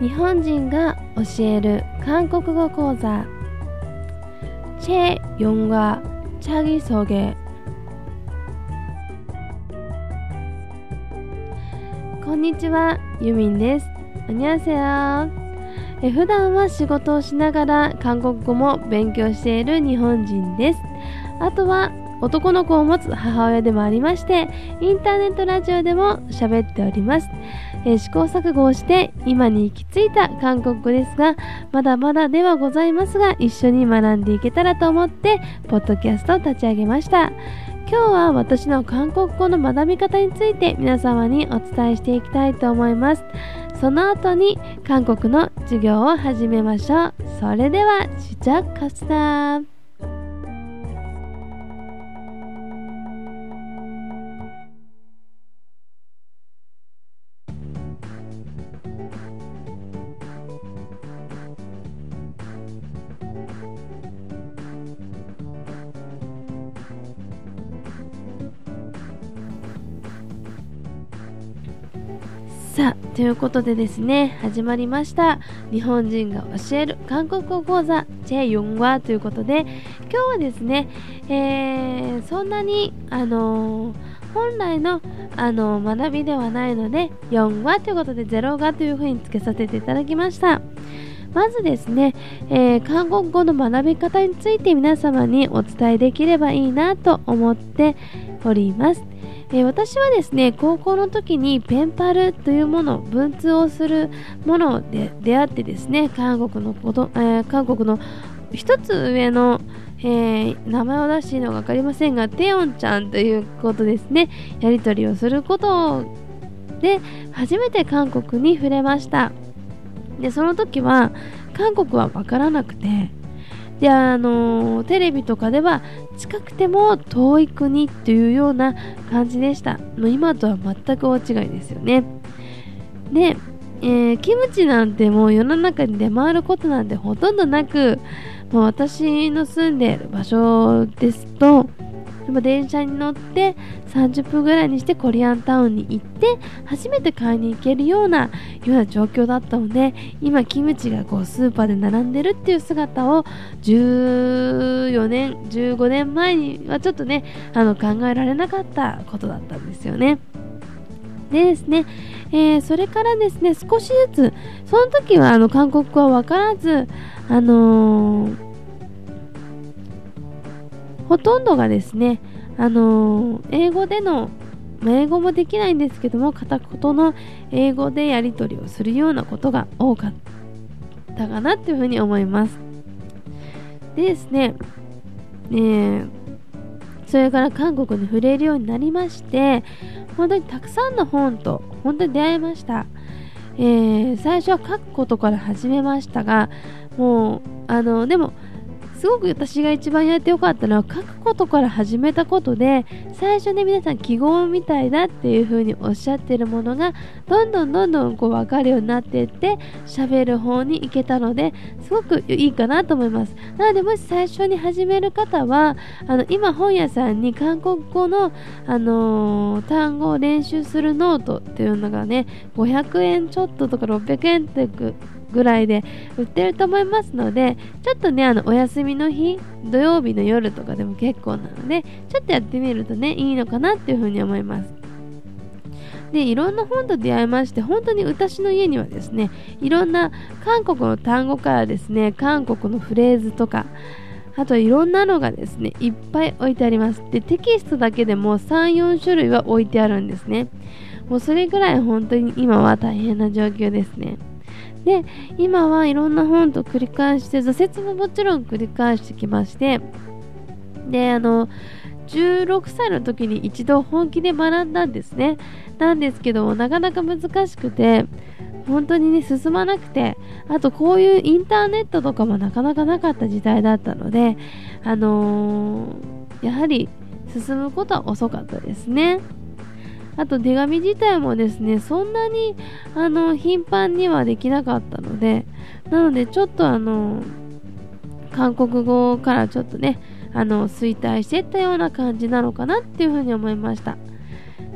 日本人が教える韓国語講座チェ・ヨンガ・チャギソゲこんにちは、ユミンです。あにゃせよえ普段は仕事をしながら韓国語も勉強している日本人です。あとは男の子を持つ母親でもありまして、インターネットラジオでも喋っております。えー、試行錯誤をして今に行き着いた韓国語ですが、まだまだではございますが、一緒に学んでいけたらと思って、ポッドキャストを立ち上げました。今日は私の韓国語の学び方について皆様にお伝えしていきたいと思います。その後に韓国の授業を始めましょう。それでは、試着カスター。さあということでですね始まりました。日本人が教える韓国語講座チェ・ヨンワということで今日はですね、えー、そんなにあのー、本来のあのー、学びではないので4話ということで0話というふうにつけさせていただきました。まずですね、えー、韓国語の学び方について皆様にお伝えできればいいなと思っております。えー、私はですね高校の時にペンパルというもの文通をするもので出会ってですね韓国のこと、えー、韓国の一つ上の、えー、名前を出していいのか分かりませんがテヨンちゃんということですね。やり取りをすることで初めて韓国に触れました。でその時は韓国は分からなくてであのテレビとかでは近くても遠い国っていうような感じでした。もう今とは全く大違いですよね。で、えー、キムチなんてもう世の中に出回ることなんてほとんどなくもう私の住んでいる場所ですとでも電車に乗って30分ぐらいにしてコリアンタウンに行って初めて買いに行けるようなような状況だったので今キムチがこうスーパーで並んでるっていう姿を14年15年前にはちょっとねあの考えられなかったことだったんですよね。でですね、えー、それからですね少しずつその時はあの韓国語は分からずあのーほとんどがですね、あのー、英語での、ま英語もできないんですけども、片言の英語でやり取りをするようなことが多かったかなっていうふうに思います。でですね、え、それから韓国に触れるようになりまして、本当にたくさんの本と本当に出会いました。えー、最初は書くことから始めましたが、もう、あの、でも、すごく私が一番やってよかったのは書くことから始めたことで最初に皆さん記号みたいだっていう風におっしゃってるものがどんどんどんどんこう分かるようになっていって喋る方に行けたのですごくいいかなと思います。なのでもし最初に始める方はあの今本屋さんに韓国語の、あのー、単語を練習するノートっていうのがね500円ちょっととか600円ってぐらいで売ってると思いますのでちょっとねあのお休みの日土曜日の夜とかでも結構なのでちょっとやってみるとねいいのかなっていうふうに思います。でいろんな本と出会いまして本当に私の家にはですねいろんな韓国の単語からですね韓国のフレーズとかあといろんなのがですねいっぱい置いてあります。でテキストだけでも34種類は置いてあるんですね。もうそれぐらい本当に今は大変な状況ですね。で今はいろんな本と繰り返して挫折ももちろん繰り返してきましてであの16歳の時に一度本気で学んだんですね。なんですけどもなかなか難しくて本当にね進まなくてあとこういうインターネットとかもなかなかなかった時代だったのであのー、やはり進むことは遅かったですね。あと手紙自体もですねそんなにあの頻繁にはできなかったのでなのでちょっとあの韓国語からちょっとねあの衰退していったような感じなのかなっていうふうに思いました。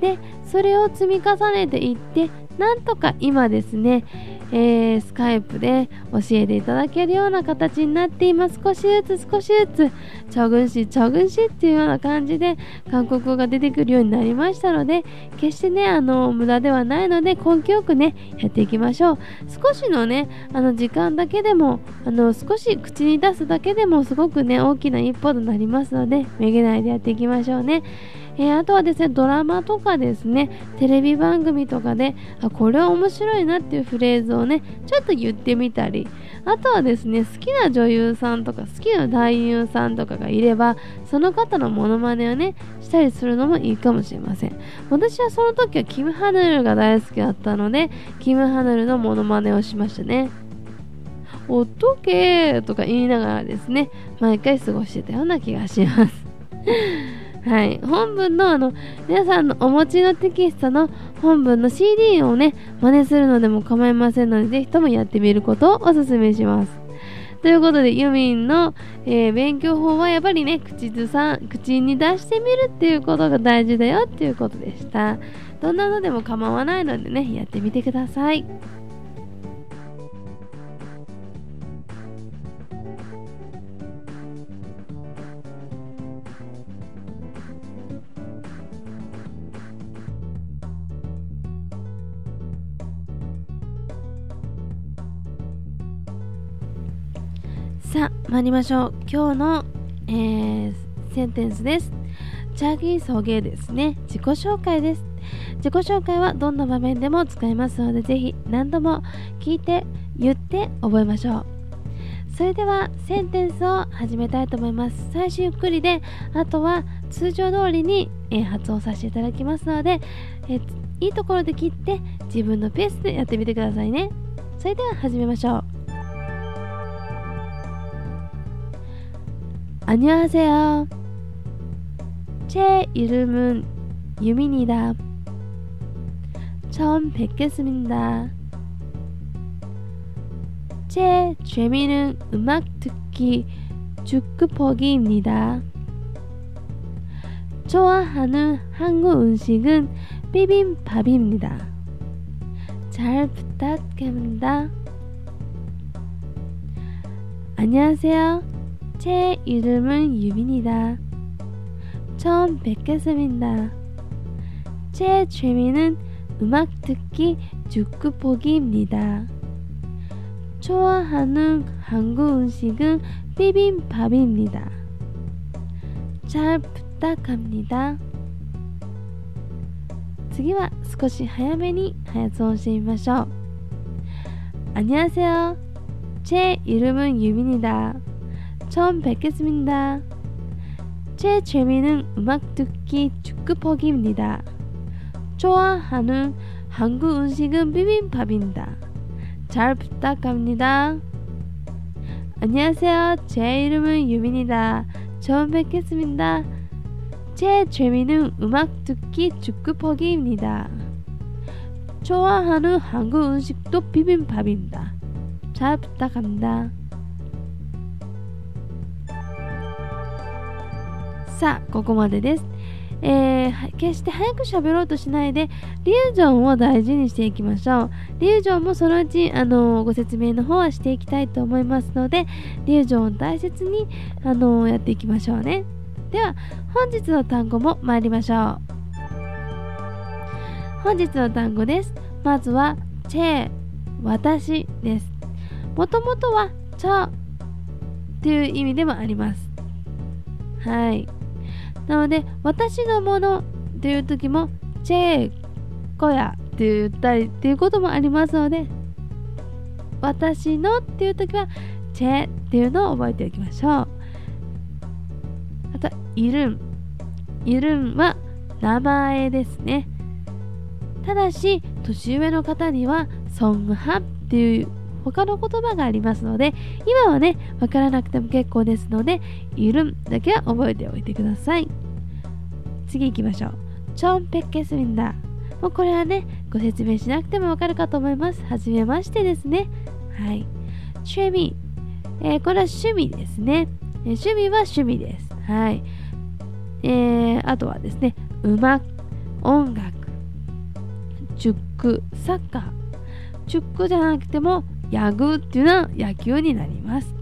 でそれを積み重ねていってなんとか今ですね、えー、スカイプで教えていただけるような形になっています。少しずつ少しずつチョグンシチョグンシっていうような感じで韓国語が出てくるようになりましたので決してねあの無駄ではないので根気よくねやっていきましょう。少しのねあの時間だけでもあの少し口に出すだけでもすごくね大きな一歩となりますのでめげないでやっていきましょうね。えー、あとはですねドラマとかですねテレビ番組とかであこれは面白いなっていうフレーズをねちょっと言ってみたりあとはですね好きな女優さんとか好きな男優さんとかがいればその方のモノマネをねしたりするのもいいかもしれません。私はその時はキム・ハヌルが大好きだったのでキム・ハヌルのモノマネをしましたね。おっとけーとか言いながらですね毎回過ごしてたような気がします。はい。本文のあの、皆さんのお持ちのテキストの本文の CD をね、真似するのでも構いませんので、ぜひともやってみることをお勧めします。ということで、ユミンの、えー、勉強法はやっぱりね、口ずさん、口に出してみるっていうことが大事だよっていうことでした。どんなのでも構わないのでね、やってみてください。さあ、参りましょう。今日の、えー、センテンスです。チャギーソゲですね。自己紹介です。自己紹介はどんな場面でも使えますので、ぜひ何度も聞いて、言って覚えましょう。それではセンテンスを始めたいと思います。最初ゆっくりで、あとは通常通りに、えー、発音させていただきますので、えー、いいところで切って自分のペースでやってみてくださいね。それでは始めましょう。 안녕하세요. 제 이름은 유민이다. 처음 뵙겠습니다. 제 취미는 음악 듣기 주크퍼기입니다. 좋아하는 한국 음식은 비빔밥입니다. 잘 부탁합니다. 안녕하세요. 제 이름은 유빈이다. 처음 뵙겠습니다. 제 취미는 음악 듣기 축구 보기입니다. 좋아하는 한국 음식은 비빔밥입니다. 잘 부탁합니다. 次は少し早めに発音してみましょう。 안녕하세요. 제 이름은 유민이다. 처음 뵙겠습니다. 제 취미는 음악 듣기 축구퍼기입니다. 좋아하는 한국 음식은 비빔밥입니다. 잘 부탁합니다. 안녕하세요. 제 이름은 유민이다. 처음 뵙겠습니다. 제 취미는 음악 듣기 축구퍼기입니다. 좋아하는 한국 음식도 비빔밥입니다. 잘 부탁합니다. さあ、ここまでです。えー、決して早く喋ろうとしないで、リュージョンを大事にしていきましょう。リュージョンもそのうち、あのー、ご説明の方はしていきたいと思いますので、リュージョンを大切に、あのー、やっていきましょうね。では、本日の単語も参りましょう。本日の単語です。まずは、チェ、私です。もともとは、チャという意味でもあります。はい。なので、私のものっていう時も、チェーコヤって言ったりっていうこともありますので、私のっていう時は、チェっていうのを覚えておきましょう。あと、イルン。イルンは名前ですね。ただし、年上の方には、ソングハっていう他の言葉がありますので、今はね、わからなくても結構ですので、いるんだけは覚えておいてください。次行きましょう。チョンペッケスミンダ。もうこれはね、ご説明しなくてもわかるかと思います。はじめましてですね。はい。趣味。えー、これは趣味ですね。え、趣味は趣味です。はい。えー、あとはですね、馬、音楽、塾、サッカー。축구じゃなくてもヤグっていうのは野球になります。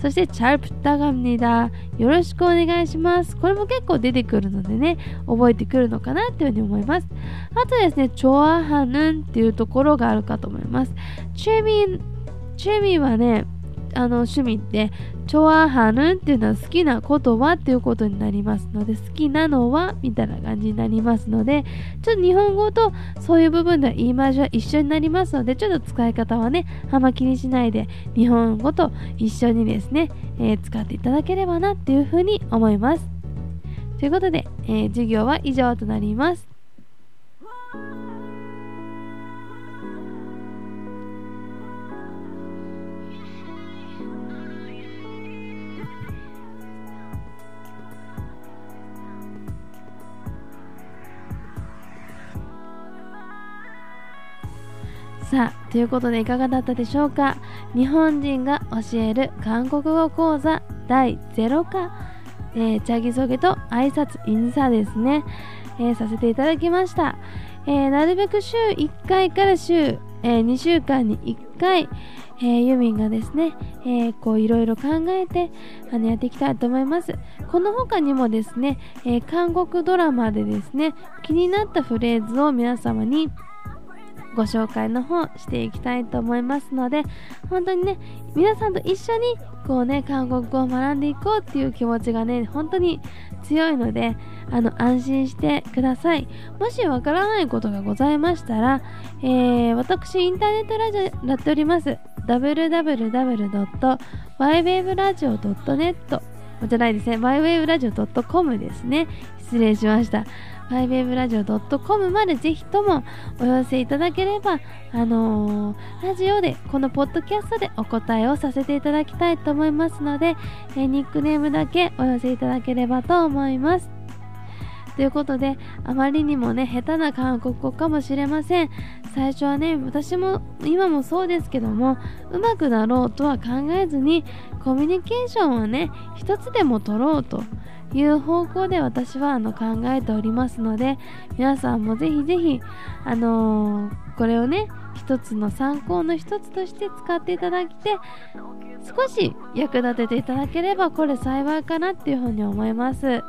そしてチャルプタガムニダよろしくお願いします。これも結構出てくるのでね覚えてくるのかなというふうに思います。あとですねチョアハヌンっていうところがあるかと思います。チェミンチェミンはねあの趣味ってチョアハヌンっていうのは好きなことはっていうことになりますので好きなのはみたいな感じになりますのでちょっと日本語とそういう部分では言い回しは一緒になりますのでちょっと使い方はねあんま気にしないで日本語と一緒にですね、えー、使っていただければなっていうふうに思います。ということで、えー、授業は以上となります。さあ、ということでいかがだったでしょうか？日本人が教える韓国語講座第0課、えー、チャギソゲと挨拶インサですね、えー、させていただきました。えー、なるべく週1回から週、えー、2週間に1回、えー、ユミンがですね、えー、こういろいろ考えてあのやっていきたいと思います。この他にもですね、え韓国ドラマでですね、気になったフレーズを皆様にご紹介の方していきたいと思いますので本当にね皆さんと一緒にこうね韓国語を学んでいこうっていう気持ちがね本当に強いのであの安心してください。もしわからないことがございましたら、えー、私インターネットラジオやっております。www.ywaveradio.net じゃないですね。ywaveradio.com ですね。失礼しました。マイウェブラジオ .com までぜひともお寄せいただければ、あのー、ラジオで、このポッドキャストでお答えをさせていただきたいと思いますので、えー、ニックネームだけお寄せいただければと思います。ということで、あまりにもね、下手な韓国語かもしれません。最初はね、私も今もそうですけども、うまくなろうとは考えずに、コミュニケーションをね、一つでも取ろうと。いう方向で私はあの考えておりますので皆さんもぜひぜひあのー、これをね一つの参考の一つとして使っていただいて少し役立てていただければこれ幸いかなっていうふうに思います。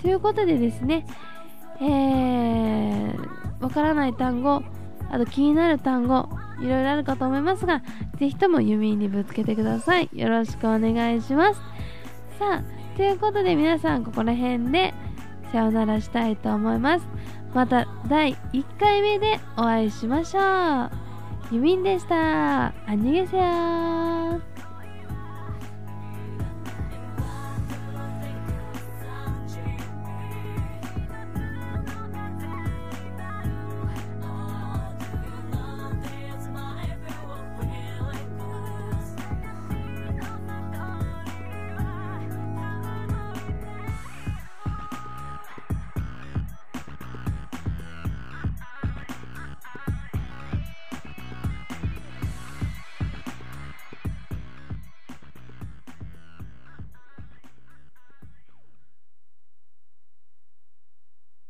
ということでですねえー、わからない単語あと気になる単語いろいろあるかと思いますがぜひとも弓にぶつけてください。よろしくお願いします。さあということで皆さんここら辺でさよならしたいと思います。また第1回目でお会いしましょう。ユミンでした。アニゲセヨ